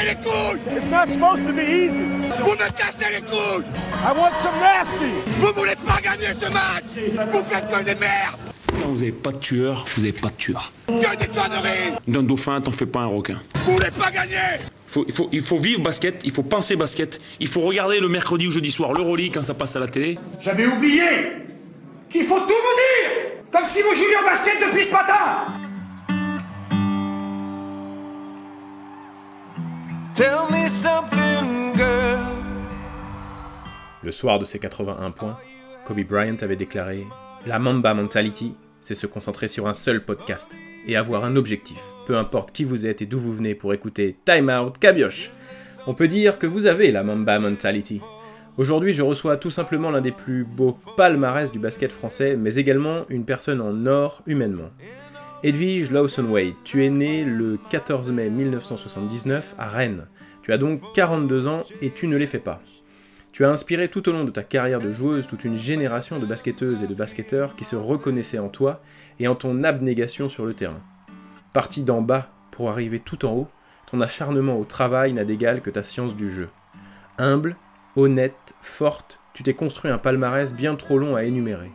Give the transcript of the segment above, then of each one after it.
cassez les couilles It's not supposed to be easy. Vous me cassez les couilles I want some nasty. Vous voulez pas gagner ce match Vous faites que des merdes Quand vous n'avez pas de tueur, vous n'avez pas de tueur. Que des conneries D'un dauphin, t'en fais pas un requin. Vous voulez pas gagner Faut- il, faut, il faut vivre basket, il faut penser basket, il faut regarder le mercredi ou jeudi soir l'Euroleague quand ça passe à la télé. J'avais oublié qu'il faut tout vous dire Comme si vous jouiez au basket depuis ce matin Tell me something, girl. Le soir de ses 81 points, Kobe Bryant avait déclaré La Mamba Mentality, c'est se concentrer sur un seul podcast et avoir un objectif, peu importe qui vous êtes et d'où vous venez pour écouter Time Out Cabioche. On peut dire que vous avez la Mamba Mentality. Aujourd'hui, je reçois tout simplement l'un des plus beaux palmarès du basket français, mais également une personne en or humainement. Edwige Lawson Wade, tu es né le 14 mai 1979 à Rennes. Tu as donc 42 ans et tu ne les fais pas. Tu as inspiré tout au long de ta carrière de joueuse toute une génération de basketteuses et de basketteurs qui se reconnaissaient en toi et en ton abnégation sur le terrain. Parti d'en bas pour arriver tout en haut, ton acharnement au travail n'a d'égal que ta science du jeu. Humble, honnête, forte, tu t'es construit un palmarès bien trop long à énumérer.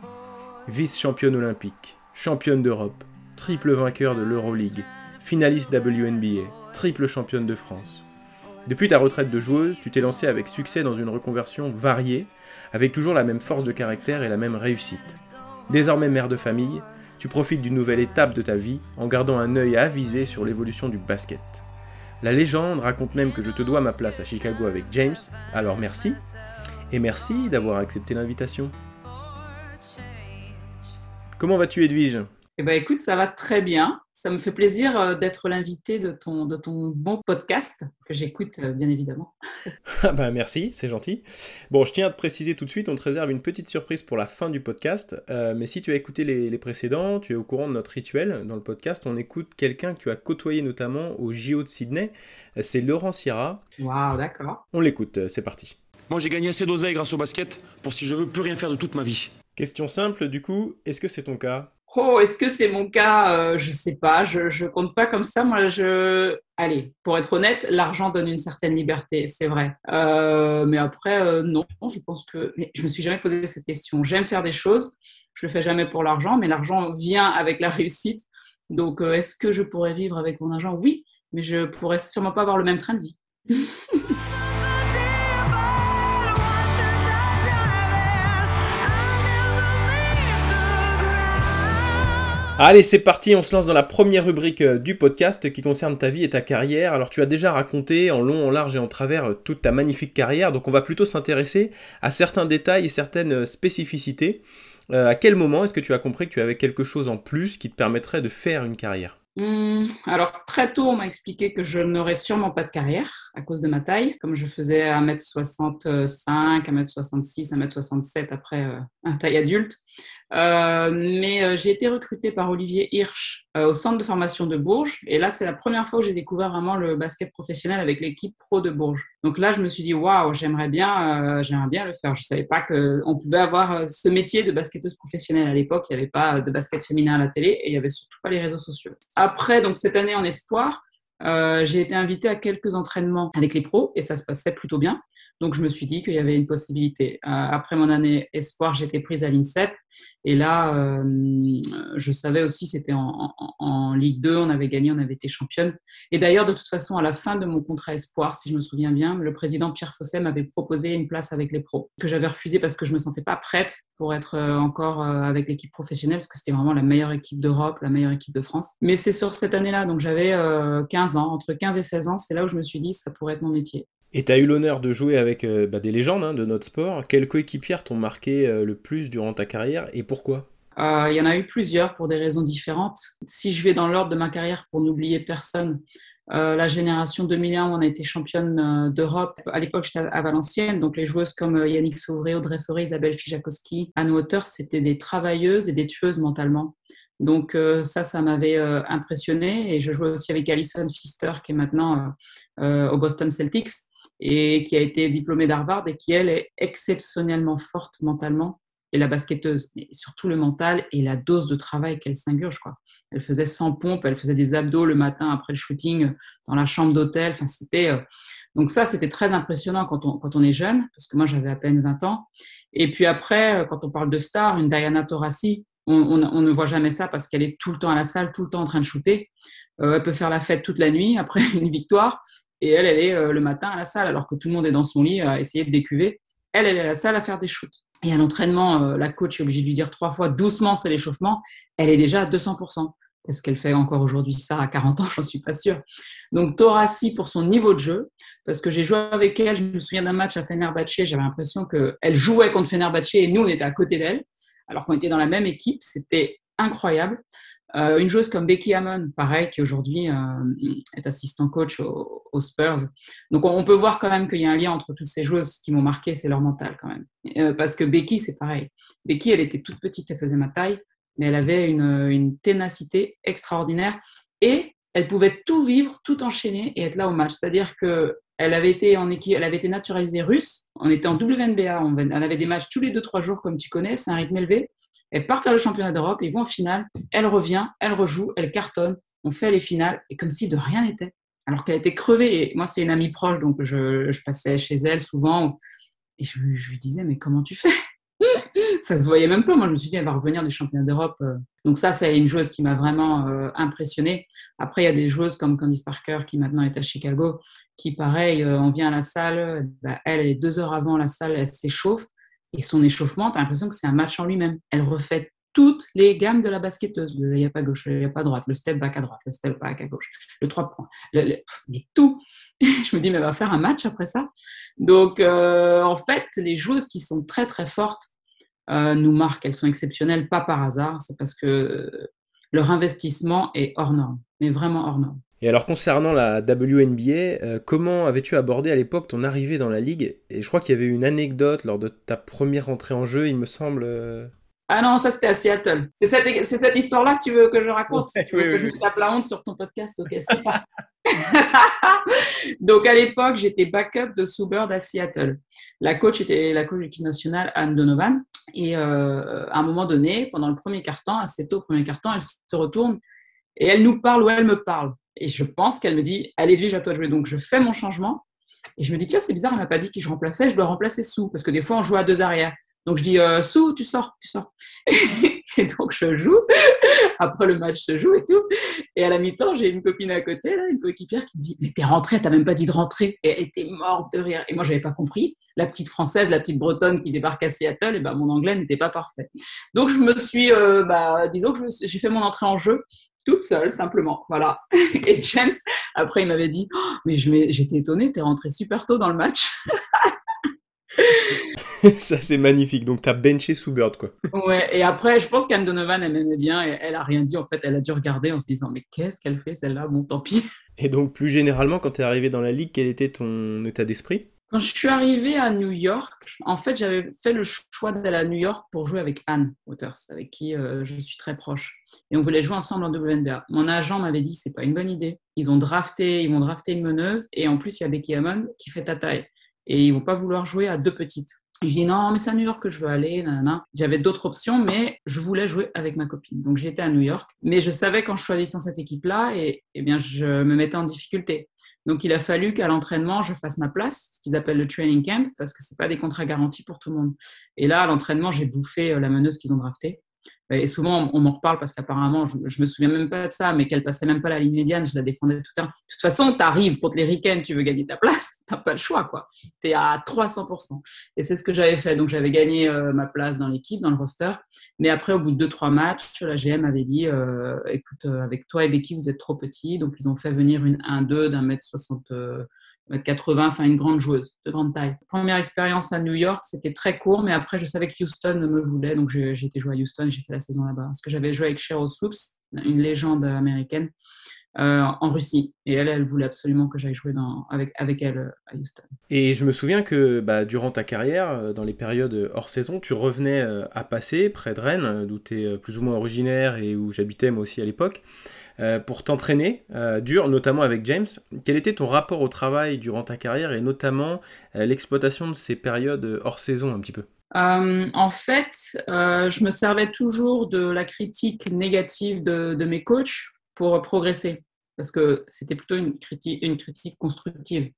Vice-championne olympique, championne d'Europe, triple vainqueur de l'Euroleague, finaliste WNBA, triple championne de France. Depuis ta retraite de joueuse, tu t'es lancée avec succès dans une reconversion variée, avec toujours la même force de caractère et la même réussite. Désormais mère de famille, tu profites d'une nouvelle étape de ta vie en gardant un œil avisé sur l'évolution du basket. La légende raconte même que je te dois ma place à Chicago avec James, alors merci, et merci d'avoir accepté l'invitation. Comment vas-tu Edwige? Eh ben, écoute, ça va très bien. Ça me fait plaisir euh, d'être l'invité de ton, de ton bon podcast que j'écoute euh, bien évidemment. Ah bah merci, c'est gentil. Bon, je tiens à te préciser tout de suite, on te réserve une petite surprise pour la fin du podcast. Euh, mais si tu as écouté les, les précédents, tu es au courant de notre rituel. Dans le podcast, on écoute quelqu'un que tu as côtoyé notamment au JO de Sydney. C'est Laurent Sierra. Waouh, d'accord. On l'écoute, c'est parti. Moi j'ai gagné assez d'oseille grâce au basket pour si je veux plus rien faire de toute ma vie. Question simple, du coup, est-ce que c'est ton cas? Oh, est-ce que c'est mon cas? Euh, Je sais pas. Je, je compte pas comme ça. Moi, je. Allez, pour être honnête, l'argent donne une certaine liberté, c'est vrai. Euh, mais après, euh, non. Je pense que. Mais je me suis jamais posé cette question. J'aime faire des choses. Je le fais jamais pour l'argent, mais l'argent vient avec la réussite. Donc, est-ce que je pourrais vivre avec mon argent? Oui, mais je pourrais sûrement pas avoir le même train de vie. Allez, c'est parti, on se lance dans la première rubrique euh, du podcast qui concerne ta vie et ta carrière. Alors, tu as déjà raconté en long, en large et en travers euh, toute ta magnifique carrière, donc on va plutôt s'intéresser à certains détails et certaines euh, spécificités. À quel moment est-ce que tu as compris que tu avais quelque chose en plus qui te permettrait de faire une carrière? Hum, alors, très tôt, on m'a expliqué que je n'aurais sûrement pas de carrière à cause de ma taille. Comme je faisais 1m65, 1m66, 1m67 après un taille adulte. Euh, mais euh, j'ai été recrutée par Olivier Hirsch euh, au centre de formation de Bourges. Et là, c'est la première fois où j'ai découvert vraiment le basket professionnel avec l'équipe pro de Bourges. Donc là, je me suis dit, waouh, j'aimerais bien, j'aimerais bien le faire. Je savais pas qu'on pouvait avoir ce métier de basketteuse professionnelle à l'époque. Il n'y avait pas de basket féminin à la télé et il n'y avait surtout pas les réseaux sociaux. Après, donc cette année en espoir, j'ai été invitée à quelques entraînements avec les pros et ça se passait plutôt bien. Donc, je me suis dit qu'il y avait une possibilité. Euh, après mon année espoir, j'étais prise à l'INSEP. Et là, euh, je savais aussi, c'était en, en, en, Ligue 2, on avait gagné, on avait été championne. Et d'ailleurs, de toute façon, à la fin de mon contrat espoir, si je me souviens bien, le président Pierre Fosset m'avait proposé une place avec les pros, que j'avais refusé parce que je ne me sentais pas prête pour être euh, encore avec l'équipe professionnelle, parce que c'était vraiment la meilleure équipe d'Europe, la meilleure équipe de France. Mais c'est sur cette année-là, donc j'avais 15 ans, entre 15 et 16 ans, c'est là où je me suis dit, ça pourrait être mon métier. Et tu as eu l'honneur de jouer avec euh, bah, des légendes hein, de notre sport. Quelles coéquipières t'ont marqué euh, le plus durant ta carrière et pourquoi? Euh, Il y en a eu plusieurs pour des raisons différentes. Si je vais dans l'ordre de ma carrière pour n'oublier personne, la génération 2001 où on a été championne d'Europe. À l'époque, j'étais à Valenciennes, donc les joueuses comme Yannick Sauvré, Audrey Isabelle Fijakowski, Anne Water, c'était des travailleuses et des tueuses mentalement. Donc ça, ça m'avait euh, impressionné. Et je jouais aussi avec Alison Pfister, qui est maintenant au Boston Celtics et qui a été diplômée d'Harvard et qui, elle, est exceptionnellement forte mentalement et la basketteuse, mais surtout le mental et la dose de travail qu'elle s'ingurge. Quoi. Elle faisait 100 pompes, elle faisait des abdos le matin après le shooting dans la chambre d'hôtel. Enfin, c'était, euh, Donc ça, c'était très impressionnant quand on, quand on est jeune, parce que moi, j'avais à peine 20 ans. Et puis après, euh, quand on parle de star, une Diana Taurasi, on, on, ne voit jamais ça parce qu'elle est tout le temps à la salle, tout le temps en train de shooter. Euh, elle peut faire la fête toute la nuit après une victoire. Et elle, elle est le matin à la salle, alors que tout le monde est dans son lit à essayer de décuver. Elle, elle est à la salle à faire des shoots. Et à l'entraînement, euh, la coach est obligée de lui dire trois fois doucement, c'est l'échauffement. Elle est déjà à 200%. Est-ce qu'elle fait encore aujourd'hui ça à 40 ans? J'en suis pas sûre. Donc Torassi pour son niveau de jeu, parce que j'ai joué avec elle, je me souviens d'un match à Fenerbahce, j'avais l'impression qu'elle jouait contre Fenerbahce et nous on était à côté d'elle, alors qu'on était dans la même équipe, c'était incroyable. Euh, une joueuse comme Becky Hammond, pareil, qui aujourd'hui euh, est assistant coach aux, Spurs. Donc on, peut voir quand même qu'il y a un lien entre toutes ces joueuses qui m'ont marqué, c'est leur mental quand même. Euh, parce que Becky, c'est pareil. Becky, elle était toute petite, elle faisait ma taille, mais elle avait une, ténacité extraordinaire et elle pouvait tout vivre, tout enchaîner et être là au match. C'est-à-dire que elle avait été en équipe, elle avait été naturalisée russe. On était en WNBA, on avait des matchs tous les deux trois jours, comme tu connais, c'est un rythme élevé. Elle part faire le championnat d'Europe, ils vont en finale, elle revient, elle rejoue, elle cartonne, on fait les finales, et comme si de rien n'était. Alors qu'elle était crevée, et moi c'est une amie proche, donc je, passais chez elle souvent, et je, lui disais, mais comment tu fais? Ça se voyait même pas, moi je me suis dit, elle va revenir du championnat d'Europe. Euh. Donc ça, c'est une joueuse qui m'a vraiment euh, impressionnée. Après, il y a des joueuses comme Candice Parker, qui maintenant est à Chicago, qui pareil, euh, on vient à la salle, bah, elle, elle est deux heures avant la salle, elle s'échauffe, et son échauffement, tu as l'impression que c'est un match en lui-même. Elle refait toutes les gammes de la basketteuse. Le a pas gauche, le a pas droite, le step back à droite, le step back à gauche, le trois points, le, mais tout. je me dis, mais elle va faire un match après ça. Donc, euh, en fait, les joueuses qui sont très, très fortes euh, nous marquent. Elles sont exceptionnelles, pas par hasard. C'est parce que leur investissement est hors norme, mais vraiment hors norme. Et alors concernant la WNBA, euh, comment avais-tu abordé à l'époque ton arrivée dans la ligue? Et je crois qu'il y avait une anecdote lors de ta première entrée en jeu, il me semble. Euh. Ah non, ça c'était à Seattle. C'est cette, cette histoire-là que tu veux que je raconte? Tu veux que je tape la honte sur ton podcast Ok, c'est pas. Donc à l'époque, j'étais backup de Bird à Seattle. La coach était la coach de l'équipe nationale, Anne Donovan. Et euh, à un moment donné, pendant le premier quart-temps, assez tôt, premier quart-temps, elle se retourne et elle nous parle ou elle me parle. Et je pense qu'elle me dit, allez, Edwige, à toi de jouer. Donc, je fais mon changement. Et je me dis, tiens, c'est bizarre, elle m'a pas dit qui je remplaçais. Je dois remplacer Sou. Parce que des fois, on joue à deux arrières. Donc, je dis, euh, Sou, tu sors, tu sors. et donc, je joue. Après le match, je joue et tout. Et à la mi-temps, j'ai une copine à côté, là, une coéquipière qui me dit, mais t'es rentrée, t'as même pas dit de rentrer. Et elle était morte de rire. Et moi, j'avais pas compris. La petite française, la petite bretonne qui débarque à Seattle, et ben, mon anglais n'était pas parfait. Donc, je me suis, euh, bah, disons que j'ai fait mon entrée en jeu toute seule, simplement. Voilà. Et James, après, il m'avait dit oh, Mais j'étais étonnée, t'es rentré super tôt dans le match. ça, c'est magnifique. Donc, t'as benché sous Bird, quoi. Ouais, et après, je pense qu'Anne Donovan, elle m'aimait bien. Et elle a rien dit, en fait. Elle a dû regarder en se disant Mais qu'est-ce qu'elle fait, celle-là? Bon, tant pis. Et donc, plus généralement, quand t'es arrivé dans la ligue, quel était ton état d'esprit? Quand je suis arrivée à New York, en fait, j'avais fait le choix d'aller à New York pour jouer avec Anne Waters, avec qui euh, je suis très proche. Et on voulait jouer ensemble en WNBA. Mon agent m'avait dit c'est pas une bonne idée. Ils ont drafté, ils vont drafter une meneuse et en plus il y a Becky Hammond qui fait ta taille et ils vont pas vouloir jouer à deux petites. je dis non, mais c'est à New York que je veux aller. J'avais d'autres options, mais je voulais jouer avec ma copine. Donc j'étais à New York. Mais je savais qu'en choisissant cette équipe-là, et, eh bien, je me mettais en difficulté. Donc, il a fallu qu'à l'entraînement, je fasse ma place, ce qu'ils appellent le training camp, parce que c'est pas des contrats garantis pour tout le monde. Et là, à l'entraînement, j'ai bouffé euh, la meneuse qu'ils ont draftée. Et souvent, on m'en reparle parce qu'apparemment, je, je, me souviens même pas de ça, mais qu'elle passait même pas la ligne médiane, je la défendais tout temps. De toute façon, tu arrives contre les Ricains, tu veux gagner ta place, t'as pas le choix, quoi. Tu es à 300%. Et c'est ce que j'avais fait. Donc, j'avais gagné euh, ma place dans l'équipe, dans le roster. Mais après, au bout de 2-3 matchs, la GM avait dit, euh, écoute, euh, avec toi et Becky, vous êtes trop petits. Donc, ils ont fait venir une 1-2 d'un mètre 60 80, enfin une grande joueuse de grande taille. Première expérience à New York, c'était très court, mais après je savais que Houston me voulait, donc j'ai été jouer à Houston, j'ai fait la saison là-bas. Parce que j'avais joué avec Cheryl Swoops, une légende américaine, euh, en Russie. Et elle, elle voulait absolument que j'aille jouer avec, avec elle euh, à Houston. Et je me souviens que bah, durant ta carrière, euh, dans les périodes hors saison, tu revenais à Passé, près de Rennes, d'où tu es plus ou moins originaire et où j'habitais moi aussi à l'époque. Euh, pour t'entraîner euh, dur, notamment avec James. Quel était ton rapport au travail durant ta carrière et notamment euh, l'exploitation de ces périodes hors saison un petit peu? En fait, je me servais toujours de la critique négative de, mes coachs pour progresser, parce que c'était plutôt une critique, constructive.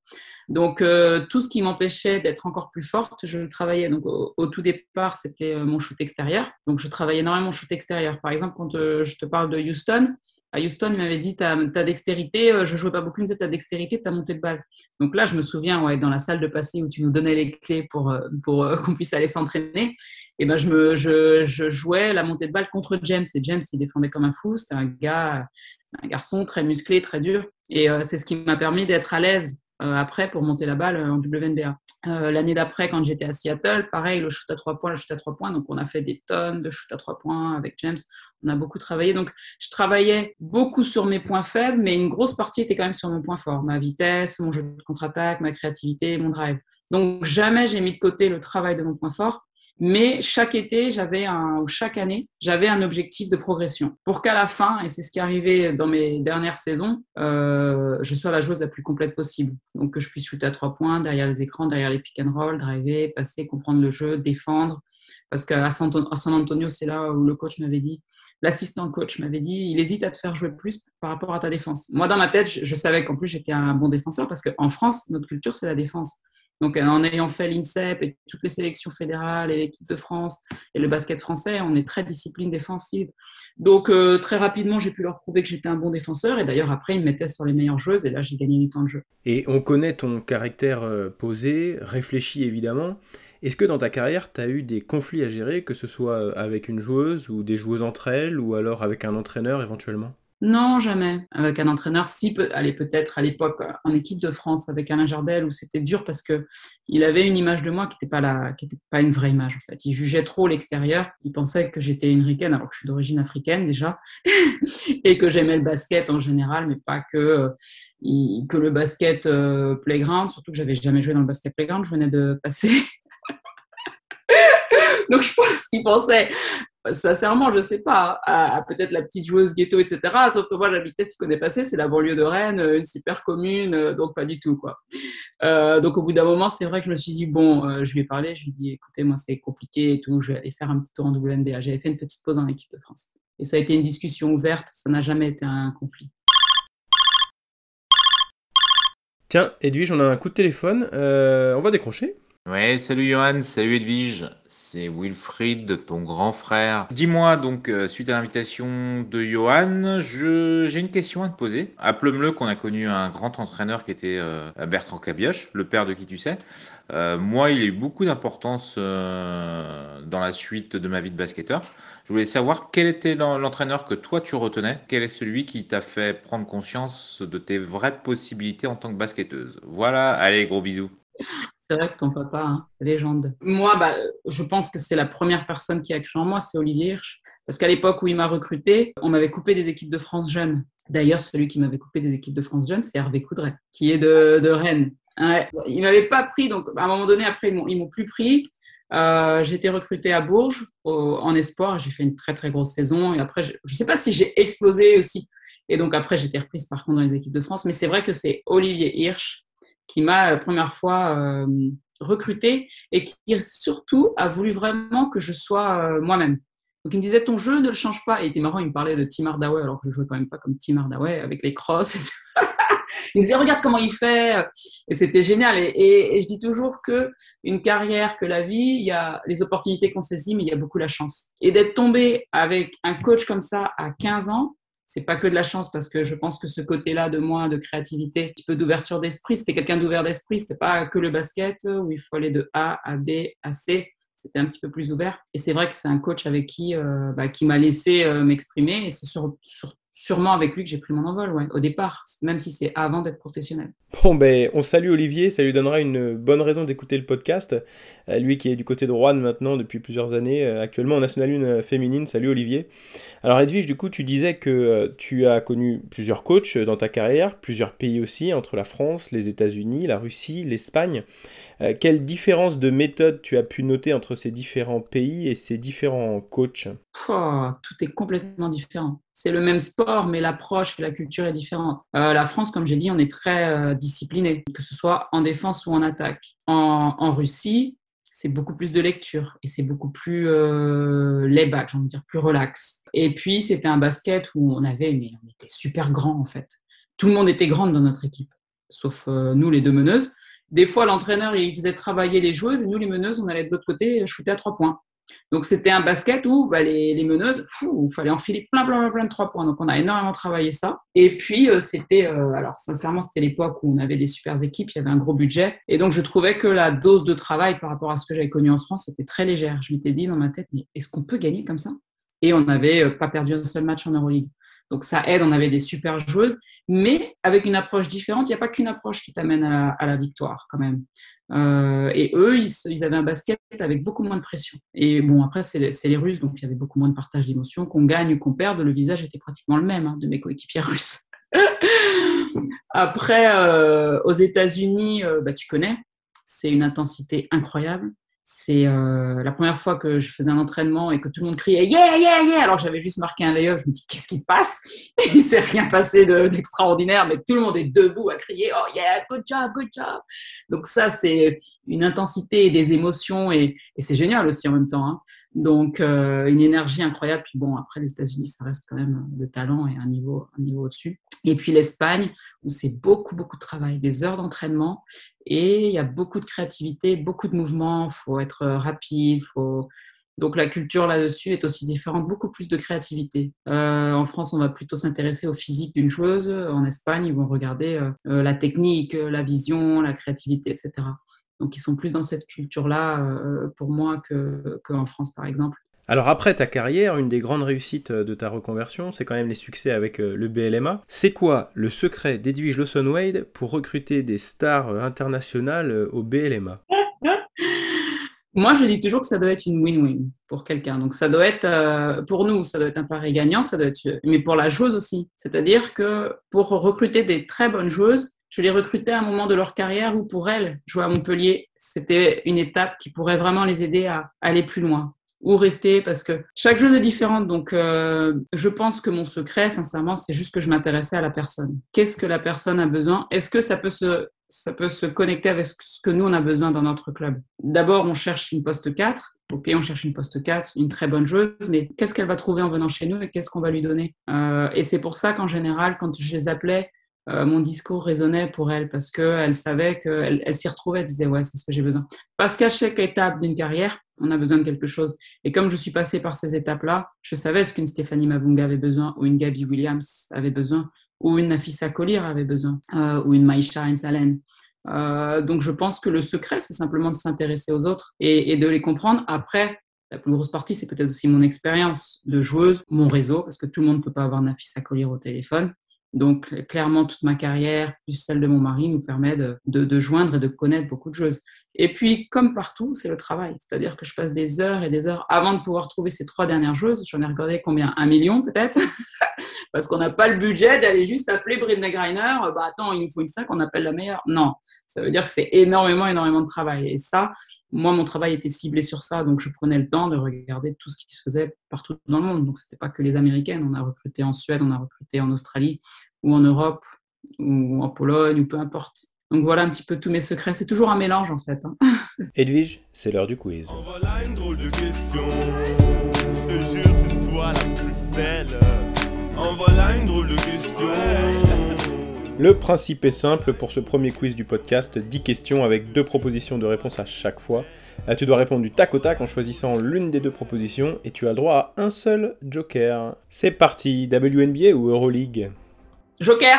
Donc, tout ce qui m'empêchait d'être encore plus forte, je travaillais. Donc, au, au tout départ, c'était mon shoot extérieur. Donc, je travaillais énormément mon shoot extérieur. Par exemple, quand je te parle de Houston, à Houston, il m'avait dit ta, dextérité, euh, je jouais pas beaucoup, disait ta dextérité, ta montée de balle. Donc là, je me souviens, ouais, dans la salle de passé où tu nous donnais les clés pour, euh, euh, qu'on puisse aller s'entraîner, et ben je, me, je, jouais la montée de balle contre James. Et James, il défendait comme un fou. C'était un gars, un garçon très musclé, très dur. Et euh, c'est ce qui m'a permis d'être à l'aise après pour monter la balle euh, en WNBA. Euh, L'année d'après, quand j'étais à Seattle, pareil, le shoot à trois points, le shoot à trois points. Donc, on a fait des tonnes de shoot à trois points avec James. On a beaucoup travaillé. Donc, je travaillais beaucoup sur mes points faibles, mais une grosse partie était quand même sur mon point fort. Ma vitesse, mon jeu de contre-attaque, ma créativité, mon drive. Donc, jamais j'ai mis de côté le travail de mon point fort. Mais chaque été, j'avais un, ou chaque année, j'avais un objectif de progression pour qu'à la fin, et c'est ce qui est arrivé dans mes dernières saisons, euh, je sois la joueuse la plus complète possible. Donc que je puisse shooter à trois points, derrière les écrans, derrière les pick and roll, driver, passer, comprendre le jeu, défendre. Parce qu'à San Antonio, c'est là où le coach m'avait dit, l'assistant coach m'avait dit, il hésite à te faire jouer plus par rapport à ta défense. Moi, dans ma tête, je, je savais qu'en plus, j'étais un bon défenseur parce qu'en France, notre culture, c'est la défense. Donc, en ayant fait l'INSEP et toutes les sélections fédérales et l'équipe de France et le basket français, on est très discipline défensive. Donc, euh, très rapidement, j'ai pu leur prouver que j'étais un bon défenseur. Et d'ailleurs, après, ils me mettaient sur les meilleures joueuses. Et là, j'ai gagné du temps de jeu. Et on connaît ton caractère euh, posé, réfléchi évidemment. Est-ce que dans ta carrière, tu as eu des conflits à gérer, que ce soit euh, avec une joueuse ou des joueuses entre elles, ou alors avec un entraîneur éventuellement? Non, jamais. Avec un entraîneur, si, peut, allez, peut-être à l'époque en équipe de France avec Alain Jardel, où c'était dur parce que il avait une image de moi qui n'était pas la, qui pas une vraie image en fait. Il jugeait trop l'extérieur. Il pensait que j'étais une ricaine alors que je suis d'origine africaine déjà et que j'aimais le basket en général, mais pas que que le basket euh, playground. Surtout que j'avais jamais joué dans le basket playground. Je venais de passer. Donc je pense qu'il pensait sincèrement, je sais pas, à, peut-être la petite joueuse ghetto, etc. Sauf que moi, j'habitais, tu connais passé, c'est la banlieue de Rennes, une super commune, euh, donc pas du tout, quoi. Euh, donc au bout d'un moment, c'est vrai que je me suis dit, bon, euh, je lui ai parlé, je lui ai dit, écoutez, moi, c'est compliqué et tout, je vais aller faire un petit tour en WNBA. J'avais fait une petite pause en équipe de France. Et ça a été une discussion ouverte, ça n'a jamais été un conflit. Tiens, Edwige, on a un coup de téléphone, on va décrocher. Ouais, salut Johan, salut Edwige, c'est Wilfried, ton grand frère. Dis-moi donc, euh, suite à l'invitation de Johan, j'ai une question à te poser. À Plumleu, qu'on a connu un grand entraîneur qui était euh, Bertrand Cabioche, le père de qui tu sais. Euh, moi, il a eu beaucoup d'importance dans la suite de ma vie de basketteur. Je voulais savoir quel était l'en- l'entraîneur que toi tu retenais, quel est celui qui t'a fait prendre conscience de tes vraies possibilités en tant que basketteuse? Voilà, allez, gros bisous. C'est vrai que ton papa, légende. Moi, bah, je pense que c'est la première personne qui a cru en moi, c'est Olivier Hirsch. Parce qu'à l'époque où il m'a recruté, on m'avait coupé des équipes de France jeunes. D'ailleurs, celui qui m'avait coupé des équipes de France jeunes, c'est Hervé Coudray, qui est de, de Rennes. Ouais. Il m'avait pas pris, donc à un moment donné, après, ils m'ont, ils m'ont plus pris. Euh, j'ai été recrutée à Bourges en espoir. J'ai fait une très très grosse saison. Et après, je ne sais pas si j'ai explosé aussi. Et donc après, j'ai été reprise par contre dans les équipes de France. Mais c'est vrai que c'est Olivier Hirsch qui m'a la première fois euh, recrutée et qui surtout a voulu vraiment que je sois euh, moi-même. Donc il me disait ton jeu ne le change pas. Et il était marrant, il me parlait de Tim Hardaway alors que je jouais quand même pas comme Tim Hardaway avec les crosses. il me disait regarde comment il fait. Et c'était génial. Et, et- et je dis toujours que une carrière, que la vie, il y a les opportunités qu'on saisit, mais il y a beaucoup la chance. Et d'être tombé avec un coach comme ça à 15 ans, c'est pas que de la chance parce que je pense que ce côté-là de moi, de créativité, un petit peu d'ouverture d'esprit, c'était quelqu'un d'ouvert d'esprit, c'était pas que le basket où il faut aller de A à B à C, c'était un petit peu plus ouvert. Et c'est vrai que c'est un coach avec qui, euh, bah, qui m'a laissé euh, m'exprimer et c'est sur, sur- sûrement avec lui que j'ai pris mon envol, ouais, au départ, même si c'est avant d'être professionnel. Bon, ben, on salue Olivier, ça lui donnera une bonne raison d'écouter le podcast. Euh, lui qui est du côté de Rouen maintenant depuis plusieurs années, euh, actuellement en National 1 euh, féminine. Salut Olivier. Alors Edwige, du coup, tu disais que euh, tu as connu plusieurs coachs dans ta carrière, plusieurs pays aussi, entre la France, les États-Unis, la Russie, l'Espagne. Quelle différence de méthode tu as pu noter entre ces différents pays et ces différents coachs? Oh, tout est complètement différent. C'est le même sport, mais l'approche la culture est différente. Euh, la France, comme j'ai dit, on est très euh, discipliné, que ce soit en défense ou en attaque. En, Russie, c'est beaucoup plus de lecture et c'est beaucoup plus euh, lay-back, j'ai envie de dire plus relax. Et puis, c'était un basket où on avait, mais on était super grand en fait. Tout le monde était grand dans notre équipe, sauf euh, nous, les deux meneuses. Des fois, l'entraîneur, il faisait travailler les joueuses et nous, les meneuses, on allait de l'autre côté shooter à trois points. Donc, c'était un basket où bah, les, les, meneuses, il fallait enfiler plein, plein, plein de trois points. Donc, on a énormément travaillé ça. Et puis, euh, c'était, euh, alors, sincèrement, c'était l'époque où on avait des super équipes, il y avait un gros budget. Et donc, je trouvais que la dose de travail par rapport à ce que j'avais connu en France, était très légère. Je m'étais dit dans ma tête, mais est-ce qu'on peut gagner comme ça? Et on n'avait euh, pas perdu un seul match en Euroleague. Donc ça aide, on avait des super joueuses, mais avec une approche différente, il n'y a pas qu'une approche qui t'amène à, à, la victoire quand même. Euh, et eux, ils, avaient un basket avec beaucoup moins de pression. Et bon, après, c'est les Russes, donc il y avait beaucoup moins de partage d'émotions. Qu'on gagne ou qu'on perde, le visage était pratiquement le même hein, de mes coéquipiers russes. après, euh, aux États-Unis, euh, bah, tu connais, c'est une intensité incroyable. C'est euh, la première fois que je faisais un entraînement et que tout le monde criait yeah yeah yeah alors j'avais juste marqué un layup. Je me dis qu'est-ce qui se passe? Il s'est rien passé d'extraordinaire, mais tout le monde est debout à crier oh yeah good job good job. Donc ça c'est une intensité et des émotions et, et c'est génial aussi en même temps. Hein. Donc euh, une énergie incroyable. Puis bon après les États-Unis ça reste quand même le talent et un niveau un niveau au-dessus. Et puis l'Espagne, où c'est beaucoup, beaucoup de travail, des heures d'entraînement, et il y a beaucoup de créativité, beaucoup de mouvements, il faut être rapide, faut... Donc la culture là-dessus est aussi différente, beaucoup plus de créativité. Euh, en France, on va plutôt s'intéresser au physique d'une chose. En Espagne, ils vont regarder euh, la technique, la vision, la créativité, etc. Donc ils sont plus dans cette culture-là euh, pour moi qu'en que France, par exemple. Alors après ta carrière, une des grandes réussites de ta reconversion, c'est quand même les succès avec le BLMA. C'est quoi le secret d'Edwige Lawson-Wade pour recruter des stars internationales au BLMA Moi, je dis toujours que ça doit être une win-win pour quelqu'un. Donc ça doit être, euh, pour nous, ça doit être un pari gagnant, ça doit être, mais pour la joueuse aussi. C'est-à-dire que pour recruter des très bonnes joueuses, je les recrutais à un moment de leur carrière où pour elles, jouer à Montpellier, c'était une étape qui pourrait vraiment les aider à aller plus loin ou rester parce que chaque chose est différente. Donc, euh, je pense que mon secret, sincèrement, c'est juste que je m'intéressais à la personne. Qu'est-ce que la personne a besoin? Est-ce que ça peut se ça peut se connecter avec ce que nous on a besoin dans notre club? D'abord, on cherche une poste 4. Ok, on cherche une poste 4, une très bonne joueuse, mais qu'est-ce qu'elle va trouver en venant chez nous et qu'est-ce qu'on va lui donner? Euh, Et c'est pour ça qu'en général, quand je les appelais, euh, mon discours résonnait pour elle parce qu'elle savait qu'elle elle, s'y retrouvait, elle disait ouais, c'est ce que j'ai besoin. Parce qu'à chaque étape d'une carrière, on a besoin de quelque chose. Et comme je suis passée par ces étapes-là, je savais ce qu'une Stéphanie Mavunga avait besoin, ou une Gabby Williams avait besoin, ou une Nafisa Collier avait besoin, euh, ou une Maïcha Ensalen. Euh, donc je pense que le secret, c'est simplement de s'intéresser aux autres et, et, de les comprendre. Après, la plus grosse partie, c'est peut-être aussi mon expérience de joueuse, mon réseau, parce que tout le monde ne peut pas avoir Nafisa Collier au téléphone. Donc, clairement, toute ma carrière, plus celle de mon mari, nous permet de, joindre et de connaître beaucoup de choses. Et puis, comme partout, c'est le travail. C'est-à-dire que je passe des heures et des heures avant de pouvoir trouver ces trois dernières joueuses. J'en ai regardé combien? Un million, peut-être Parce qu'on n'a pas le budget d'aller juste appeler Britney Griner. Bah, attends, il nous faut une 5, on appelle la meilleure. Non. Ça veut dire que c'est énormément, énormément de travail. Et ça, moi, mon travail était ciblé sur ça. Donc, je prenais le temps de regarder tout ce qui se faisait partout dans le monde. Donc, c'était pas que les Américaines. On a recruté en Suède, on a recruté en Australie ou en Europe ou en Pologne ou peu importe. Donc voilà un petit peu tous mes secrets. C'est toujours un mélange en fait. Hein. Edwige, c'est l'heure du quiz. En voilà une drôle de question. Je te jure, c'est toi la plus belle. En voilà une drôle de question. Le principe est simple pour ce premier quiz du podcast 10 questions avec deux propositions de réponse à chaque fois. Là, tu dois répondre du tac au tac en choisissant l'une des deux propositions et tu as le droit à un seul joker. C'est parti, WNBA ou Euroleague? Joker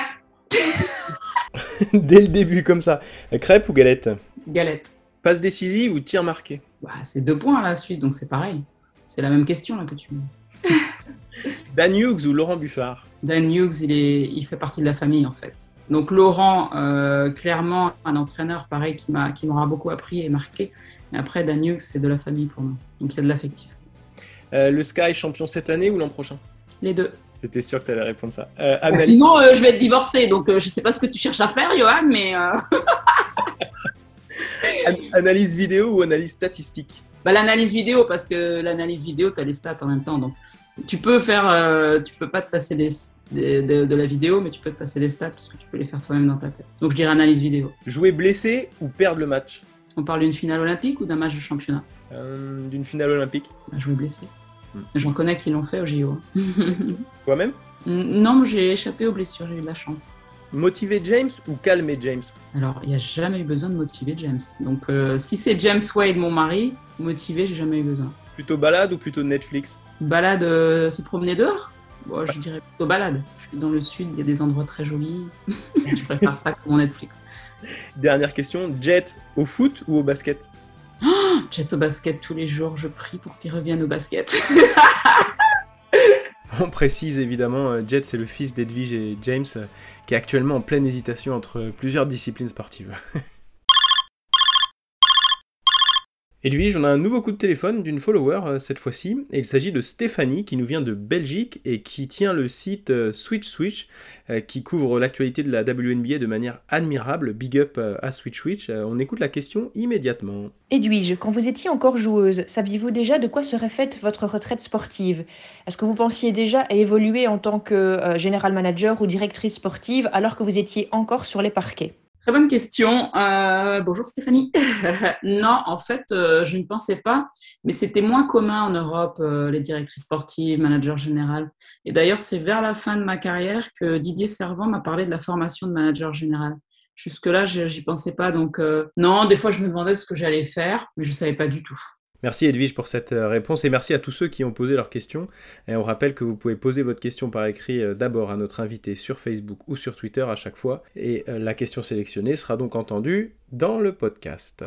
Dès le début, comme ça. Crêpe ou galette? Galette. Passe décisive ou tir marqué? Bah, C'est deux points à la suite, donc c'est pareil. C'est la même question là que tu me Dan Hughes ou Laurent Buffard? Dan Hughes, il, est, il fait partie de la famille en fait. Donc Laurent, euh, clairement, un entraîneur pareil qui m'a qui m'aura beaucoup appris et marqué. Mais après, Dan Hughes, c'est de la famille pour moi. Donc il y a de l'affectif. Euh, le Sky champion cette année ou l'an prochain? Les deux. J'étais sûr que tu allais répondre ça. Euh, analyse... Sinon, je vais être divorcée, donc je sais pas ce que tu cherches à faire, Johan, mais. analyse vidéo ou analyse statistique? Bah, L'analyse vidéo, parce que l'analyse vidéo, tu as les stats en même temps. Donc, tu peux faire. euh, tu peux pas te passer des, des- de, de la vidéo, mais tu peux te passer des stats parce que tu peux les faire toi-même dans ta tête. Donc, je dirais analyse vidéo. Jouer blessé ou perdre le match On parle d'une finale olympique ou d'un match de championnat Euh, D'une finale olympique. bah, vais blesser. Hmm. J'en connais qui l'ont fait au JO. Toi-même non, moi, j'ai échappé aux blessures, j'ai eu de la chance. Motiver James ou calmer James Alors, il n'y a jamais eu besoin de motiver James. Donc, euh, si c'est James Wade, mon mari, motivé, j'ai jamais eu besoin. Plutôt balade ou plutôt Netflix Balade, euh, se promener dehors Bon, Je dirais plutôt balade. Je suis dans le sud, il y a des endroits très jolis. je préfère ça que mon Netflix. Dernière question, Jet au foot ou au basket Jet au basket tous les jours, je prie pour qu'il revienne au basket. On précise évidemment, euh, Jet c'est le fils d'Edwige et James euh, qui est actuellement en pleine hésitation entre plusieurs disciplines sportives. Edwige, on a un nouveau coup de téléphone d'une follower euh, cette fois-ci, il s'agit de Stéphanie qui nous vient de Belgique et qui tient le site euh, Switch Switch euh, qui couvre l'actualité de la WNBA de manière admirable. Big up à Switch Switch. On écoute la question immédiatement. Edwige, quand vous étiez encore joueuse, saviez-vous déjà de quoi serait faite votre retraite sportive? Est-ce que vous pensiez déjà à évoluer en tant que général manager ou directrice sportive alors que vous étiez encore sur les parquets? Très bonne question. Euh, bonjour Stéphanie. non, en fait, euh, je ne pensais pas, mais c'était moins commun en Europe, euh, les directrices sportives, managers général. Et d'ailleurs, c'est vers la fin de ma carrière que Didier Servant m'a parlé de la formation de manager général. Jusque-là, j'y pensais pas. Donc, euh, non, des fois, je me demandais ce que j'allais faire, mais je ne savais pas du tout. Merci Edwige pour cette euh, réponse et merci à tous ceux qui ont posé leurs questions. Et on rappelle que vous pouvez poser votre question par écrit euh, d'abord à notre invité sur Facebook ou sur Twitter à chaque fois. Et euh, la question sélectionnée sera donc entendue dans le podcast.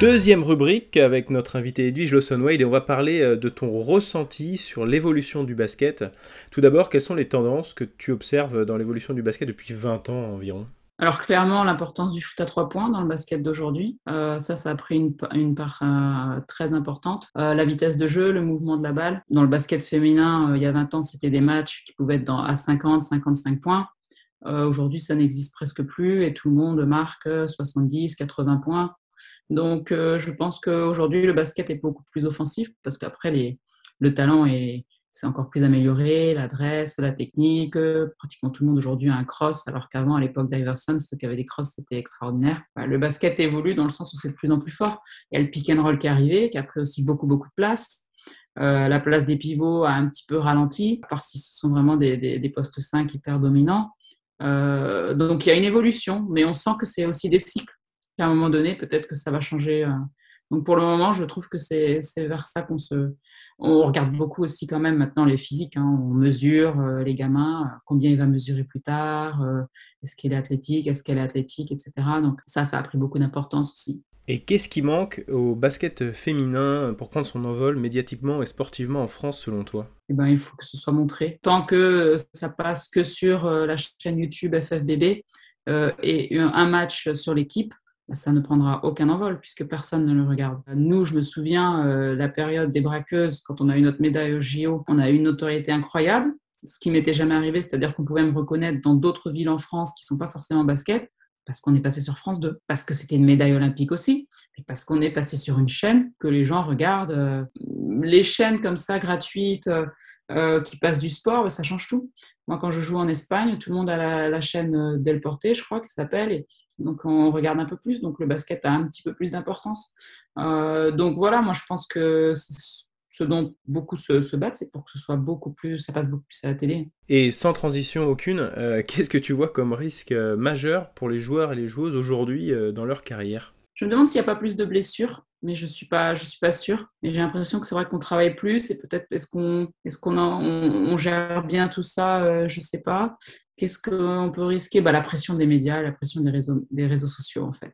Deuxième rubrique avec notre invité Edwige Lawson-Wade et on va parler euh, de ton ressenti sur l'évolution du basket. Tout d'abord, quelles sont les tendances que tu observes dans l'évolution du basket depuis 20 ans environ? Alors clairement, l'importance du shoot à trois points dans le basket d'aujourd'hui, euh, ça, ça a pris une, pa- une part euh, très importante. La vitesse de jeu, le mouvement de la balle. Dans le basket féminin, il y a 20 ans, c'était des matchs qui pouvaient être dans, à 50, 55 points. Aujourd'hui, ça n'existe presque plus et tout le monde marque euh, 70, 80 points. Donc, euh, je pense qu'aujourd'hui, le basket est beaucoup plus offensif parce qu'après, les, le talent est, c'est encore plus amélioré, l'adresse, la technique. euh, Pratiquement tout le monde aujourd'hui a un cross, alors qu'avant, à l'époque d'Iverson, ceux qui avaient des crosses, c'était extraordinaire. Le basket évolue dans le sens où c'est de plus en plus fort. Il y a le pick and roll qui est arrivé, qui a pris aussi beaucoup, beaucoup de place. Euh, la place des pivots a un petit peu ralenti, à part si ce sont vraiment des, des, des postes 5 hyper dominants. Donc il y a une évolution, mais on sent que c'est aussi des cycles. Qu'à un moment donné, peut-être que ça va changer. euh. Donc pour le moment, je trouve que c'est vers ça qu'on se. On regarde beaucoup aussi quand même maintenant les physiques. hein. On mesure euh, les gamins, euh, combien il va mesurer plus tard, euh, est-ce qu'il est athlétique, est-ce qu'elle est athlétique, etc. Donc ça, ça a pris beaucoup d'importance aussi. Et qu'est-ce qui manque au basket féminin pour prendre son envol médiatiquement et sportivement en France selon toi? Eh ben, il faut que ce soit montré. Tant que ça passe que sur la chaîne YouTube FFBB euh, et un match sur l'équipe, ça ne prendra aucun envol puisque personne ne le regarde. Nous, je me souviens, euh, la période des braqueuses, quand on a eu notre médaille au JO, on a eu une notoriété incroyable, ce qui m'était jamais arrivé, c'est-à-dire qu'on pouvait me reconnaître dans d'autres villes en France qui sont pas forcément basket, parce qu'on est passé sur France 2, parce que c'était une médaille olympique aussi, et parce qu'on est passé sur une chaîne que les gens regardent. euh, les chaînes comme ça, gratuites, euh, qui passent du sport, bah, ça change tout. Moi, quand je joue en Espagne, tout le monde a la, chaîne euh, Del Porte, je crois, qui s'appelle, donc on regarde un peu plus, donc le basket a un petit peu plus d'importance. Euh, donc voilà, moi je pense que ce dont beaucoup se, se battent, c'est pour que ce soit beaucoup plus, ça passe beaucoup plus à la télé. Et sans transition aucune, euh, qu'est-ce que tu vois comme risque euh, majeur pour les joueurs et les joueuses aujourd'hui dans leur carrière? Je me demande s'il n'y a pas plus de blessures, mais je suis pas, je suis pas sûre. Mais j'ai l'impression que c'est vrai qu'on travaille plus et peut-être est-ce qu'on, est-ce qu'on on, on gère bien tout ça, euh, je sais pas. Qu'est-ce qu'on peut risquer? Bah, La pression des médias, la pression des réseaux, des réseaux sociaux en fait.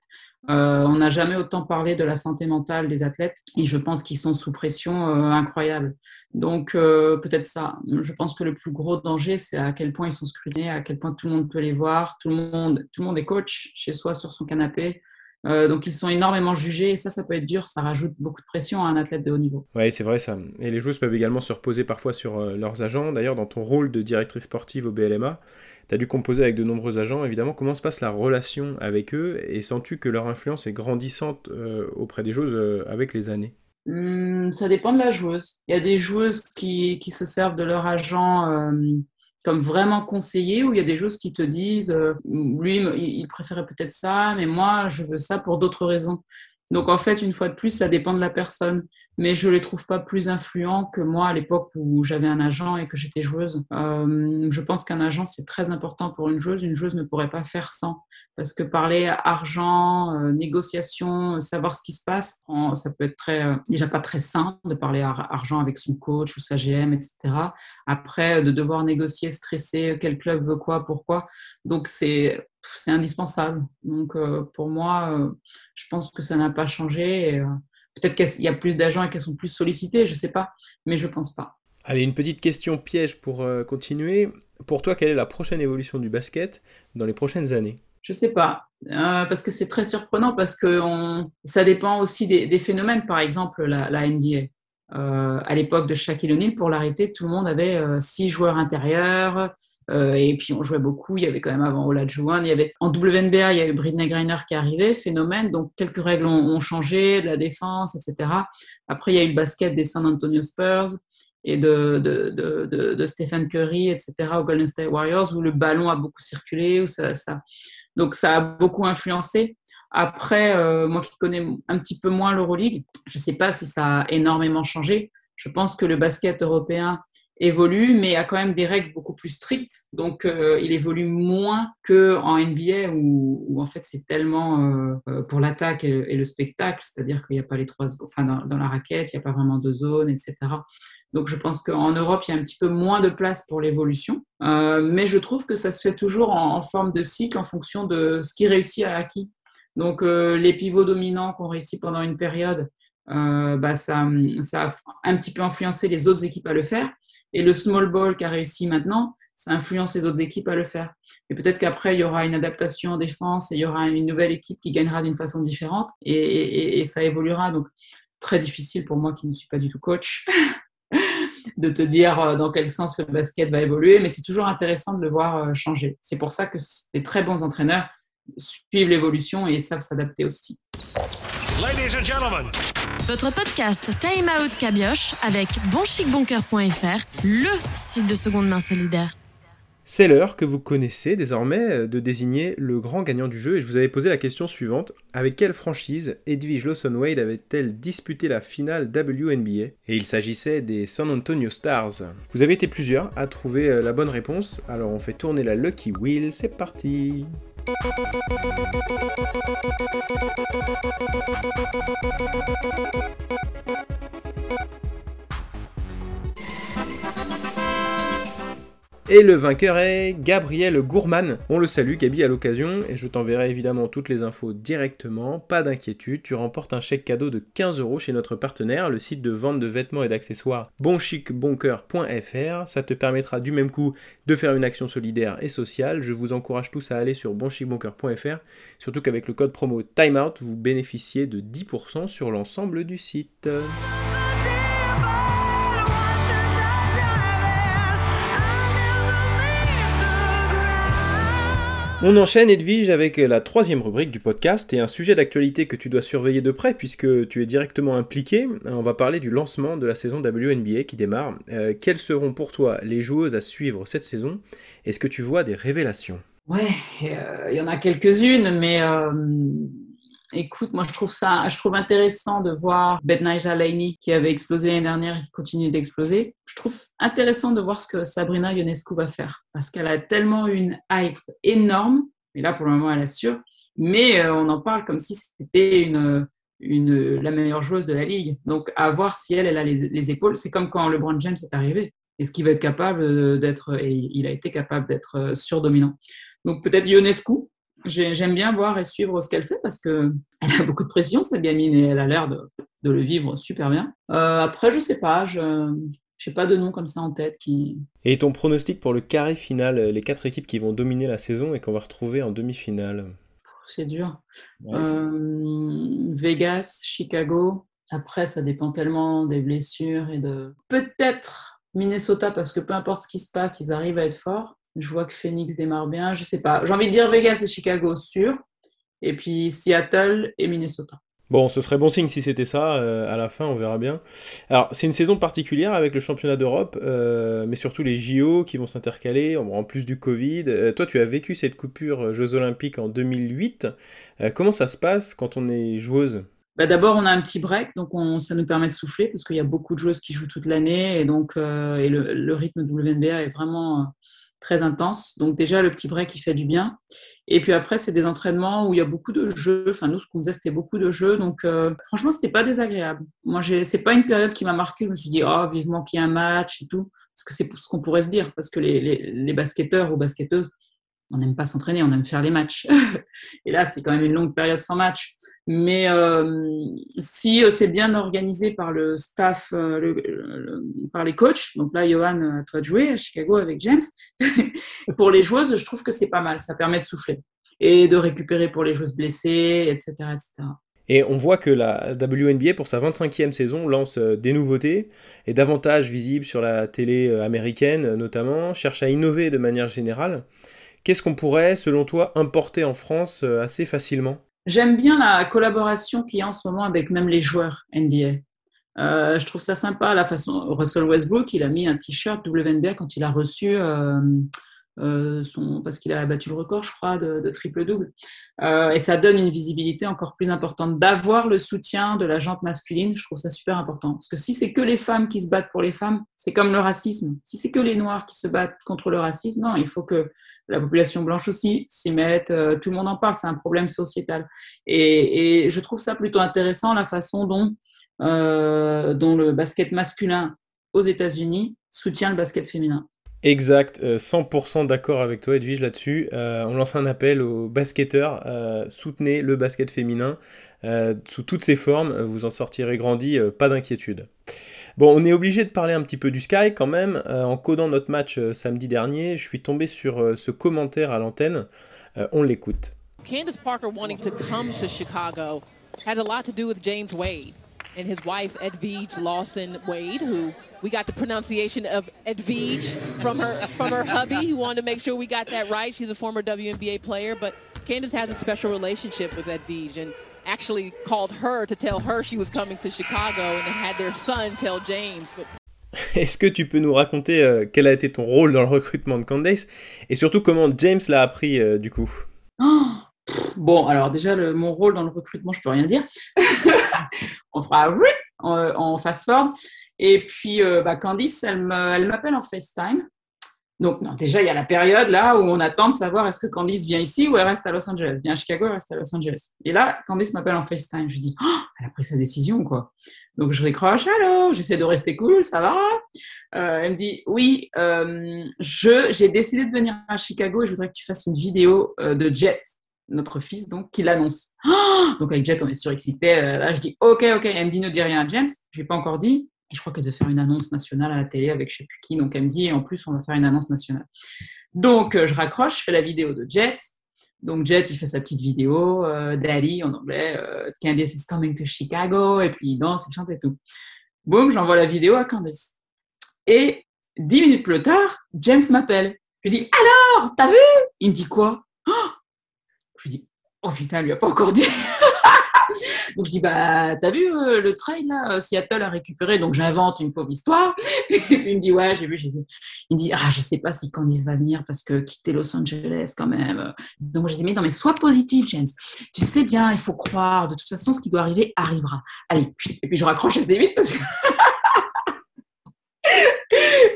Euh, on n'a jamais autant parlé de la santé mentale des athlètes et je pense qu'ils sont sous pression euh, incroyable. Donc euh, peut-être ça. Je pense que le plus gros danger, c'est à quel point ils sont scrutés, à quel point tout le monde peut les voir, tout le monde, tout le monde est coach chez soi sur son canapé. Euh, donc ils sont énormément jugés et ça, ça peut être dur, ça rajoute beaucoup de pression à un athlète de haut niveau. Ouais, c'est vrai ça. Et les joueuses peuvent également se reposer parfois sur euh, leurs agents. D'ailleurs, dans ton rôle de directrice sportive au BLMA, tu as dû composer avec de nombreux agents, évidemment. Comment se passe la relation avec eux? Et sens-tu que leur influence est grandissante euh, auprès des joueuses euh, avec les années? Hmm, ça dépend de la joueuse. Il y a des joueuses qui, qui se servent de leur agent comme vraiment conseiller, ou il y a des joueuses qui te disent, euh, lui, il préférait peut-être ça, mais moi, je veux ça pour d'autres raisons? Donc en fait, une fois de plus, ça dépend de la personne. Mais je les trouve pas plus influents que moi à l'époque où j'avais un agent et que j'étais joueuse. Euh, je pense qu'un agent, c'est très important pour une joueuse. Une joueuse ne pourrait pas faire sans. Parce que parler argent, euh, négociation, savoir ce qui se passe, ça peut être très, euh, déjà pas très sain de parler argent avec son coach ou sa GM, etc. Après, de devoir négocier, stresser, quel club veut quoi, pourquoi. Donc c'est c'est indispensable. Donc, euh, pour moi, euh, je pense que ça n'a pas changé. Euh, peut-être qu'il y a plus d'agents et qu'elles sont plus sollicitées, je ne sais pas, mais je ne pense pas. Allez, une petite question piège pour continuer. Pour toi, quelle est la prochaine évolution du basket dans les prochaines années? Je ne sais pas, parce que c'est très surprenant, parce que ça dépend aussi des, phénomènes. Par exemple, la, NBA. à l'époque de Shaquille O'Neal, pour l'arrêter, tout le monde avait six joueurs intérieurs, euh, et puis on jouait beaucoup. Il y avait quand même avant Olajuwon. Il y avait en WNBA, il y a eu Britney Griner qui arrivait, phénomène. Donc quelques règles ont, changé, de la défense, etc. Après, il y a eu le basket des San Antonio Spurs et de, Stephen Curry, etc., aux Golden State Warriors, où le ballon a beaucoup circulé. Où ça, ça... Donc ça a beaucoup influencé. Après, euh, moi qui connais un petit peu moins l'Euroleague, je ne sais pas si ça a énormément changé. Je pense que le basket européen évolue, mais a quand même des règles beaucoup plus strictes. Donc, euh, il évolue moins qu'en NBA où, en fait c'est tellement euh, euh, pour l'attaque et, le spectacle, c'est-à-dire qu'il n'y a pas les trois, enfin dans, la raquette, il n'y a pas vraiment de zone, etc. Donc, je pense qu'en Europe, il y a un petit peu moins de place pour l'évolution, mais je trouve que ça se fait toujours en, forme de cycle en fonction de ce qui réussit à qui. Donc, les pivots dominants qu'on réussit pendant une période, bah, ça, ça a un petit peu influencé les autres équipes à le faire. Et le small ball qui a réussi maintenant, ça influence les autres équipes à le faire. Et peut-être qu'après, il y aura une adaptation en défense et il y aura une nouvelle équipe qui gagnera d'une façon différente et, ça évoluera. Donc, très difficile pour moi qui ne suis pas du tout coach de te dire euh, dans quel sens le basket va évoluer, mais c'est toujours intéressant de le voir euh, changer. C'est pour ça que les très bons entraîneurs suivent l'évolution et savent s'adapter aussi. Ladies and gentlemen. Votre podcast Time Out Cabioche avec bonchicboncoeur.fr, le site de seconde main solidaire. C'est l'heure que vous connaissez désormais euh, de désigner le grand gagnant du jeu et je vous avais posé la question suivante. Avec quelle franchise Edwige Lawson-Wade avait-elle disputé la finale WNBA Et il s'agissait des San Antonio Stars. Vous avez été plusieurs à trouver euh, la bonne réponse, alors on fait tourner la Lucky Wheel, c'est parti Thank you. Et le vainqueur est Gabriel Gourman. On le salue, Gabi, à l'occasion, et je t'enverrai évidemment toutes les infos directement. Pas d'inquiétude, tu remportes un chèque cadeau de 15 euros chez notre partenaire, le site de vente de vêtements et d'accessoires bonchicboncoeur.fr. Ça te permettra du même coup de faire une action solidaire et sociale. Je vous encourage tous à aller sur bonchicboncoeur.fr, surtout qu'avec le code promo TIMEOUT, vous bénéficiez de 10% sur l'ensemble du site. On enchaîne Edwige avec la troisième rubrique du podcast et un sujet d'actualité que tu dois surveiller de près puisque tu es directement impliqué. On va parler du lancement de la saison WNBA qui démarre. Euh, quelles seront pour toi les joueuses à suivre cette saison? Est-ce que tu vois des révélations? Ouais, euh, il y en a quelques-unes, mais euh, Écoute, moi je trouve ça, je trouve intéressant de voir Bednaja Laini qui avait explosé l'année dernière et qui continue d'exploser. Je trouve intéressant de voir ce que Sabrina Ionescu va faire parce qu'elle a tellement une hype énorme, mais là pour le moment elle assure. Mais euh, on en parle comme si c'était une, une, la meilleure joueuse de la ligue. Donc à voir si elle, elle a les, épaules. C'est comme quand LeBron James est arrivé. Est-ce qu'il va être capable d'être, et il a été capable d'être euh, surdominant? Donc peut-être Ionescu, j'aime bien voir et suivre ce qu'elle fait parce qu'elle a beaucoup de pression, cette gamine, et elle a l'air de, le vivre super bien. Euh, après, je sais pas, je n'ai pas de nom comme ça en tête qui. Et ton pronostic pour le carré final, les quatre équipes qui vont dominer la saison et qu'on va retrouver en demi-finale? C'est dur. Euh, Vegas, Chicago. Après, ça dépend tellement des blessures et de. Peut-être Minnesota parce que peu importe ce qui se passe, ils arrivent à être forts. Je vois que Phoenix démarre bien. Je sais pas. J'ai envie de dire Vegas et Chicago, sûr. Et puis Seattle et Minnesota. Bon, ce serait bon signe si c'était ça, à la fin on verra bien. Alors c'est une saison particulière avec le championnat d'Europe, mais surtout les JO qui vont s'intercaler, en plus du Covid. toi tu as vécu cette coupure Jeux Olympiques en 2008. comment ça se passe quand on est joueuse? Bah, D'abord, on a un petit break, donc on, ça nous permet de souffler parce qu'il y a beaucoup de joueuses qui jouent toute l'année et donc et le, le, rythme WNBA est vraiment très intense. Donc déjà, le petit break, il fait du bien. Et puis après, c'est des entraînements où il y a beaucoup de jeux. Enfin, nous, ce qu'on faisait, c'était beaucoup de jeux. Donc euh, franchement, c'était pas désagréable. Moi, c'est pas une période qui m'a marqué. Je me suis dit, oh, vivement qu'il y ait un match et tout. Parce que c'est ce qu'on pourrait se dire. Parce que les, les, les basketteurs ou basketteuses, on n'aime pas s'entraîner, on aime faire les matchs. et là, c'est quand même une longue période sans match. Mais euh, si euh, c'est bien organisé par le staff, euh, par les coachs, donc là, Johan, à toi de jouer à Chicago avec James, pour les joueuses, je trouve que c'est pas mal. Ça permet de souffler et de récupérer pour les joueuses blessées, etc. etc. Et on voit que la WNBA, pour sa 25e saison, lance des nouveautés et davantage visibles sur la télé américaine notamment, cherche à innover de manière générale. Qu'est-ce qu'on pourrait, selon toi, importer en France euh, assez facilement? J'aime bien la collaboration qu'il y a en ce moment avec même les joueurs NBA. Euh, je trouve ça sympa la façon. Russell Westbrook, il a mis un t-shirt WNBA quand il a reçu euh, euh, son, parce qu'il a battu le record, je crois, de, triple-double. Euh, et ça donne une visibilité encore plus importante. D'avoir le soutien de la jante masculine, je trouve ça super important. Parce que si c'est que les femmes qui se battent pour les femmes, c'est comme le racisme. Si c'est que les noirs qui se battent contre le racisme, non, il faut que la population blanche aussi s'y mette. Euh, tout le monde en parle, c'est un problème sociétal. Et, je trouve ça plutôt intéressant, la façon dont le basket masculin aux États-Unis soutient le basket féminin. Exact, 100% euh, d'accord avec toi Edwige là-dessus. Euh, on lance un appel aux basketteurs, euh, soutenez le basket féminin sous toutes ses formes, vous en sortirez grandi, pas d'inquiétude. Bon, on est obligé de parler un petit peu du Sky quand même. en codant notre match samedi dernier, je suis tombé sur ce commentaire à l'antenne. on l'écoute. Candace Parker wanting to come to Chicago has a lot to do with James Wade and his wife Edwige Lawson Wade, who we got the pronunciation of Edwige from her from her hubby who wanted to make sure we got that right. She's a former WNBA player, but Candace has a special relationship with Edwige and actually called her to tell her she was coming to Chicago and had their son tell James. But Est-ce que tu peux nous raconter euh, quel a été ton rôle dans le recrutement de Candace et surtout comment James l'a appris euh, du coup? Oh Bon, alors déjà, le, mon rôle dans le recrutement, je peux rien dire. on fera en, en fast forward. Et puis, euh, bah, Candice, elle m'appelle en FaceTime. Donc, non, déjà, il y a la période là où on attend de savoir est-ce que Candice vient ici ou elle reste à Los Angeles. Vient à Chicago, elle reste à Los Angeles. Et là, Candice m'appelle en FaceTime. Je dis, oh, elle a pris sa décision, quoi. Donc, je décroche, allô, j'essaie de rester cool, ça va? Euh, Elle me dit, oui, euh, j'ai décidé de venir à Chicago et je voudrais que tu fasses une vidéo de Jet notre fils, donc, qui l'annonce. donc, avec Jet, on est surexcité. là, je dis, OK, OK. Elle me dit, ne dis rien à James. Je n'ai pas encore dit. Et je crois qu'elle devait faire une annonce nationale à la télé avec je sais plus qui. Donc, elle me dit, en plus, on va faire une annonce nationale. Donc, euh, je raccroche, je fais la vidéo de Jet. Donc, Jet, il fait sa petite vidéo, euh, Daddy en anglais, euh, Candice is coming to Chicago. Et puis, il danse, il chante et tout. Boum, j'envoie la vidéo à Candice. Et dix minutes plus tard, James m'appelle. Je lui dis, alors, t'as vu? Il me dit quoi? Je lui dis, oh putain, elle lui a pas encore dit. donc je dis, bah, t'as vu euh, le train là, euh, Seattle a récupéré, donc j'invente une pauvre histoire. Et puis il me dit, ouais, j'ai vu, j'ai vu. Il me dit, ah, je sais pas si Candice va venir parce que quitter Los Angeles quand même. Donc je dis, mais non, mais sois positif, James. Tu sais bien, il faut croire. De toute façon, ce qui doit arriver arrivera. Allez, et puis je raccroche assez vite parce que.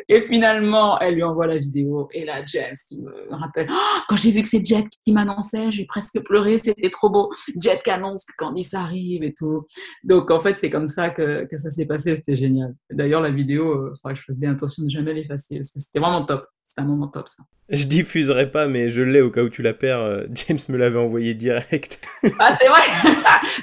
Et finalement, elle lui envoie la vidéo. Et là, James qui me rappelle oh, Quand j'ai vu que c'est Jet qui m'annonçait, j'ai presque pleuré, c'était trop beau. Jet qui annonce que Candice arrive et tout. Donc, en fait, c'est comme ça que, que ça s'est passé. C'était génial. D'ailleurs, la vidéo, il euh, faudrait que je fasse bien attention de jamais l'effacer parce que c'était vraiment top. C'était un moment top, ça. Je diffuserai pas, mais je l'ai au cas où tu la perds. Euh, James me l'avait envoyé direct. ah, c'est vrai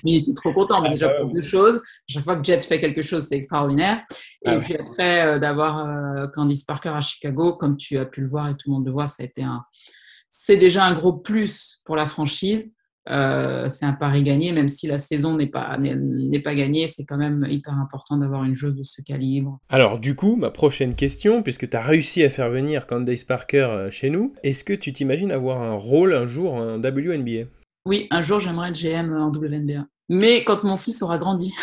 Mais il était trop content. Mais déjà, ah, pour deux choses. Chaque fois que Jet fait quelque chose, c'est extraordinaire. Et ah puis après, euh, d'avoir euh, Candice Parker à Chicago, comme tu as pu le voir et tout le monde le voit, ça a été un. C'est déjà un gros plus pour la franchise. Euh, c'est un pari gagné, même si la saison n'est pas, n'est pas gagnée, c'est quand même hyper important d'avoir une joueuse de ce calibre. Alors du coup, ma prochaine question, puisque tu as réussi à faire venir Candice Parker euh, chez nous, est-ce que tu t'imagines avoir un rôle un jour en WNBA Oui, un jour j'aimerais être GM en WNBA. mais quand mon fils aura grandi.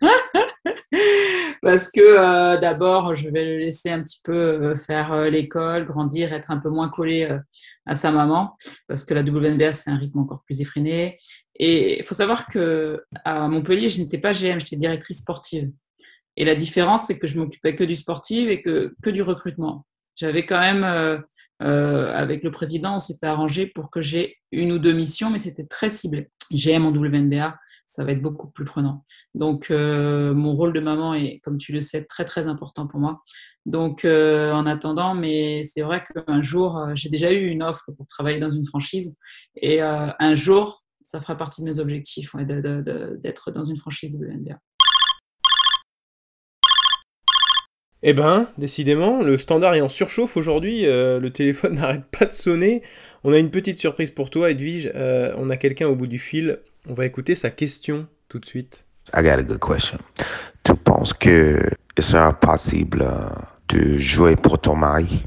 Parce que euh, d'abord, je vais le laisser un petit peu euh, faire euh, l'école, grandir, être un peu moins collé à sa maman, parce que la WNBA, c'est un rythme encore plus effréné. Et il faut savoir que à Montpellier, je n'étais pas GM, j'étais directrice sportive. Et la différence, c'est que je m'occupais que du sportif et que, que du recrutement. J'avais quand même, avec le président, on s'était arrangé pour que j'ai une ou deux missions, mais c'était très ciblé. GM en WNBA, ça va être beaucoup plus prenant. Donc, euh, mon rôle de maman est, comme tu le sais, très, très important pour moi. Donc, euh, en attendant, mais c'est vrai qu'un jour, euh, j'ai déjà eu une offre pour travailler dans une franchise. Et un jour, ça fera partie de mes objectifs d'être dans une franchise de NBA. Eh ben, décidément, le standard est en surchauffe aujourd'hui, le téléphone n'arrête pas de sonner. On a une petite surprise pour toi, Edwige. on a quelqu'un au bout du fil. On va écouter sa question tout de suite. I got a good question. Tu penses que il sera possible euh, de jouer pour ton mari?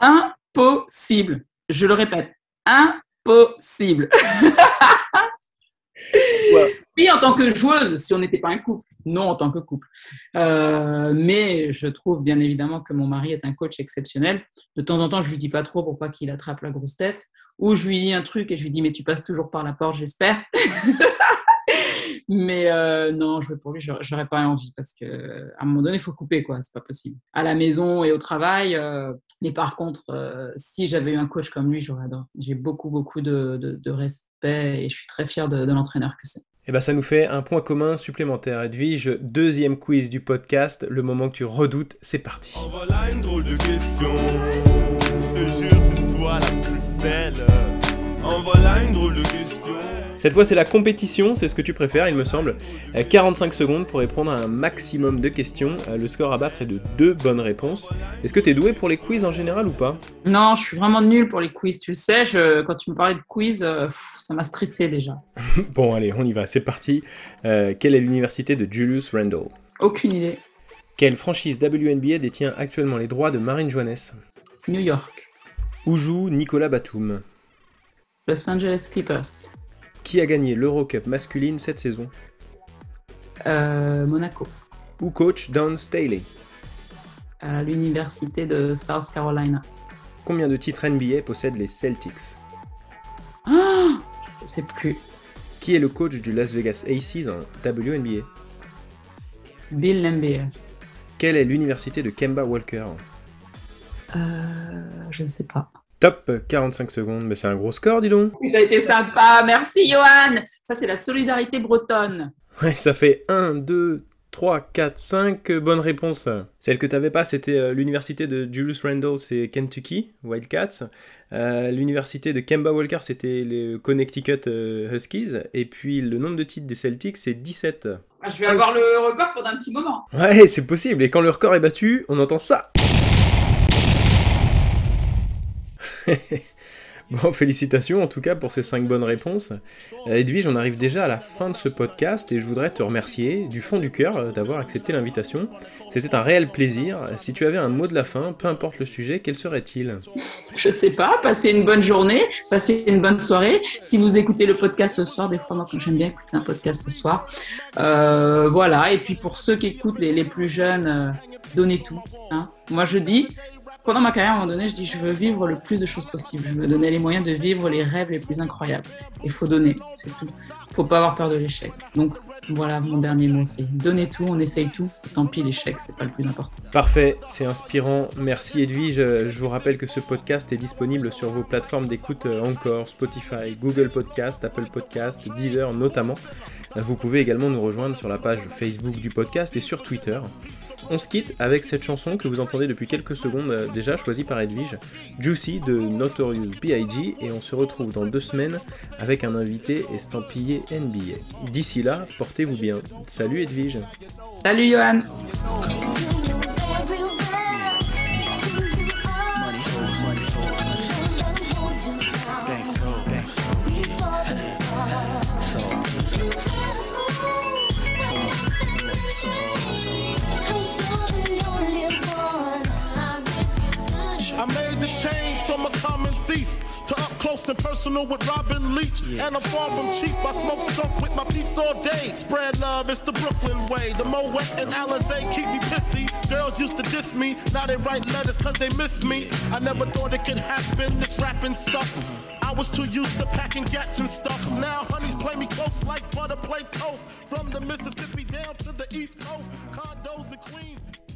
Impossible. Je le répète. Impossible. Oui, en tant que joueuse, si on n'était pas un couple. Non, en tant que couple. Euh, mais je trouve bien évidemment que mon mari est un coach exceptionnel. De temps en temps, je lui dis pas trop pour pas qu'il attrape la grosse tête. Ou je lui dis un truc et je lui dis, mais tu passes toujours par la porte, j'espère. mais euh, non, je pour lui, j'aurais pas envie parce qu'à un moment donné, il faut couper, quoi. C'est pas possible. À la maison et au travail. Euh, mais par contre, si j'avais eu un coach comme lui, j'aurais adoré. J'ai beaucoup, beaucoup de, de, respect et je suis très fier de, de l'entraîneur que c'est. Et eh ben ça nous fait un point commun supplémentaire. Edwige, deuxième quiz du podcast, le moment que tu redoutes, c'est parti. En voilà une drôle de question. Je te jure, c'est toi la plus belle. En voilà une drôle de question. Cette fois, c'est la compétition, c'est ce que tu préfères, il me semble. 45 euh, secondes pour répondre à un maximum de questions. Euh, le score à battre est de deux bonnes réponses. Est-ce que tu es doué pour les quiz en général ou pas? Non, je suis vraiment nul pour les quiz. Tu le sais, quand tu me parlais de quiz, euh, ça m'a stressé déjà. bon, allez, on y va, c'est parti. quelle est l'université de Julius Randle? Aucune idée. Quelle franchise WNBA détient actuellement les droits de Marine Johannes New York. Où joue Nicolas Batum? Los Angeles Clippers. Qui a gagné l'Eurocup masculine cette saison euh, Monaco. Où coach Don Staley À l'université de South Carolina. Combien de titres NBA possèdent les Celtics ah Je sais plus. Qui est le coach du Las Vegas Aces en WNBA Bill NBA. Quelle est l'université de Kemba Walker euh, Je ne sais pas. Top, 45 secondes, mais c'est un gros score, dis donc. Tu as été sympa, merci Johan. Ça, c'est la solidarité bretonne. Ouais, ça fait 1, 2, 3, 4, 5 bonnes réponses. Celle que tu n'avais pas, c'était euh, l'université de Julius Randle, c'est Kentucky, Wildcats. Euh, l'université de Kemba Walker, c'était les Connecticut euh, Huskies. Et puis le nombre de titres des Celtics, c'est 17. Ah, je vais avoir le record pendant un petit moment. Ouais, c'est possible. Et quand le record est battu, on entend ça. Bon, félicitations en tout cas pour ces 5 bonnes réponses. Euh, Edwige, on arrive déjà à la fin de ce podcast et je voudrais te remercier du fond du cœur euh, d'avoir accepté l'invitation. C'était un réel plaisir. Si tu avais un mot de la fin, peu importe le sujet, quel serait-il? Je sais pas, passez une bonne journée, passez une bonne soirée. Si vous écoutez le podcast le soir, des fois moi j'aime bien écouter un podcast le soir. Euh, voilà, et puis pour ceux qui écoutent les, plus jeunes, donnez tout. Hein. Moi je dis, pendant ma carrière, à un moment donné, je dis je veux vivre le plus de choses possible. Je me donner les moyens de vivre les rêves les plus incroyables. Il faut donner, c'est tout. Il faut pas avoir peur de l'échec. Donc voilà mon dernier mot, c'est donner tout, on essaye tout. Tant pis, l'échec, c'est pas le plus important. Parfait, c'est inspirant. Merci Edwige. Je vous rappelle que ce podcast est disponible sur vos plateformes d'écoute euh, encore, Spotify, Google Podcast, Apple Podcast, Deezer notamment. Vous pouvez également nous rejoindre sur la page Facebook du podcast et sur Twitter. On se quitte avec cette chanson que vous entendez depuis quelques secondes euh, déjà, choisie par Edwige, Juicy de Notorious B.I.G. et on se retrouve dans deux semaines avec un invité estampillé NBA. D'ici là, portez-vous bien. Salut Edwige. Salut Johan. Close. and personal with Robin Leach. And I'm far from cheap. I smoke skunk with my peeps all day. Spread love, it's the Brooklyn way. The Moet and Alizé keep me pissy. Girls used to diss me, now they write letters cause they miss me. I never thought it could happen, this rapping stuff. I was too used to packing gats and stuff. Now honeys play me close like butter play toast. From the Mississippi down to the East Coast, condos in Queens.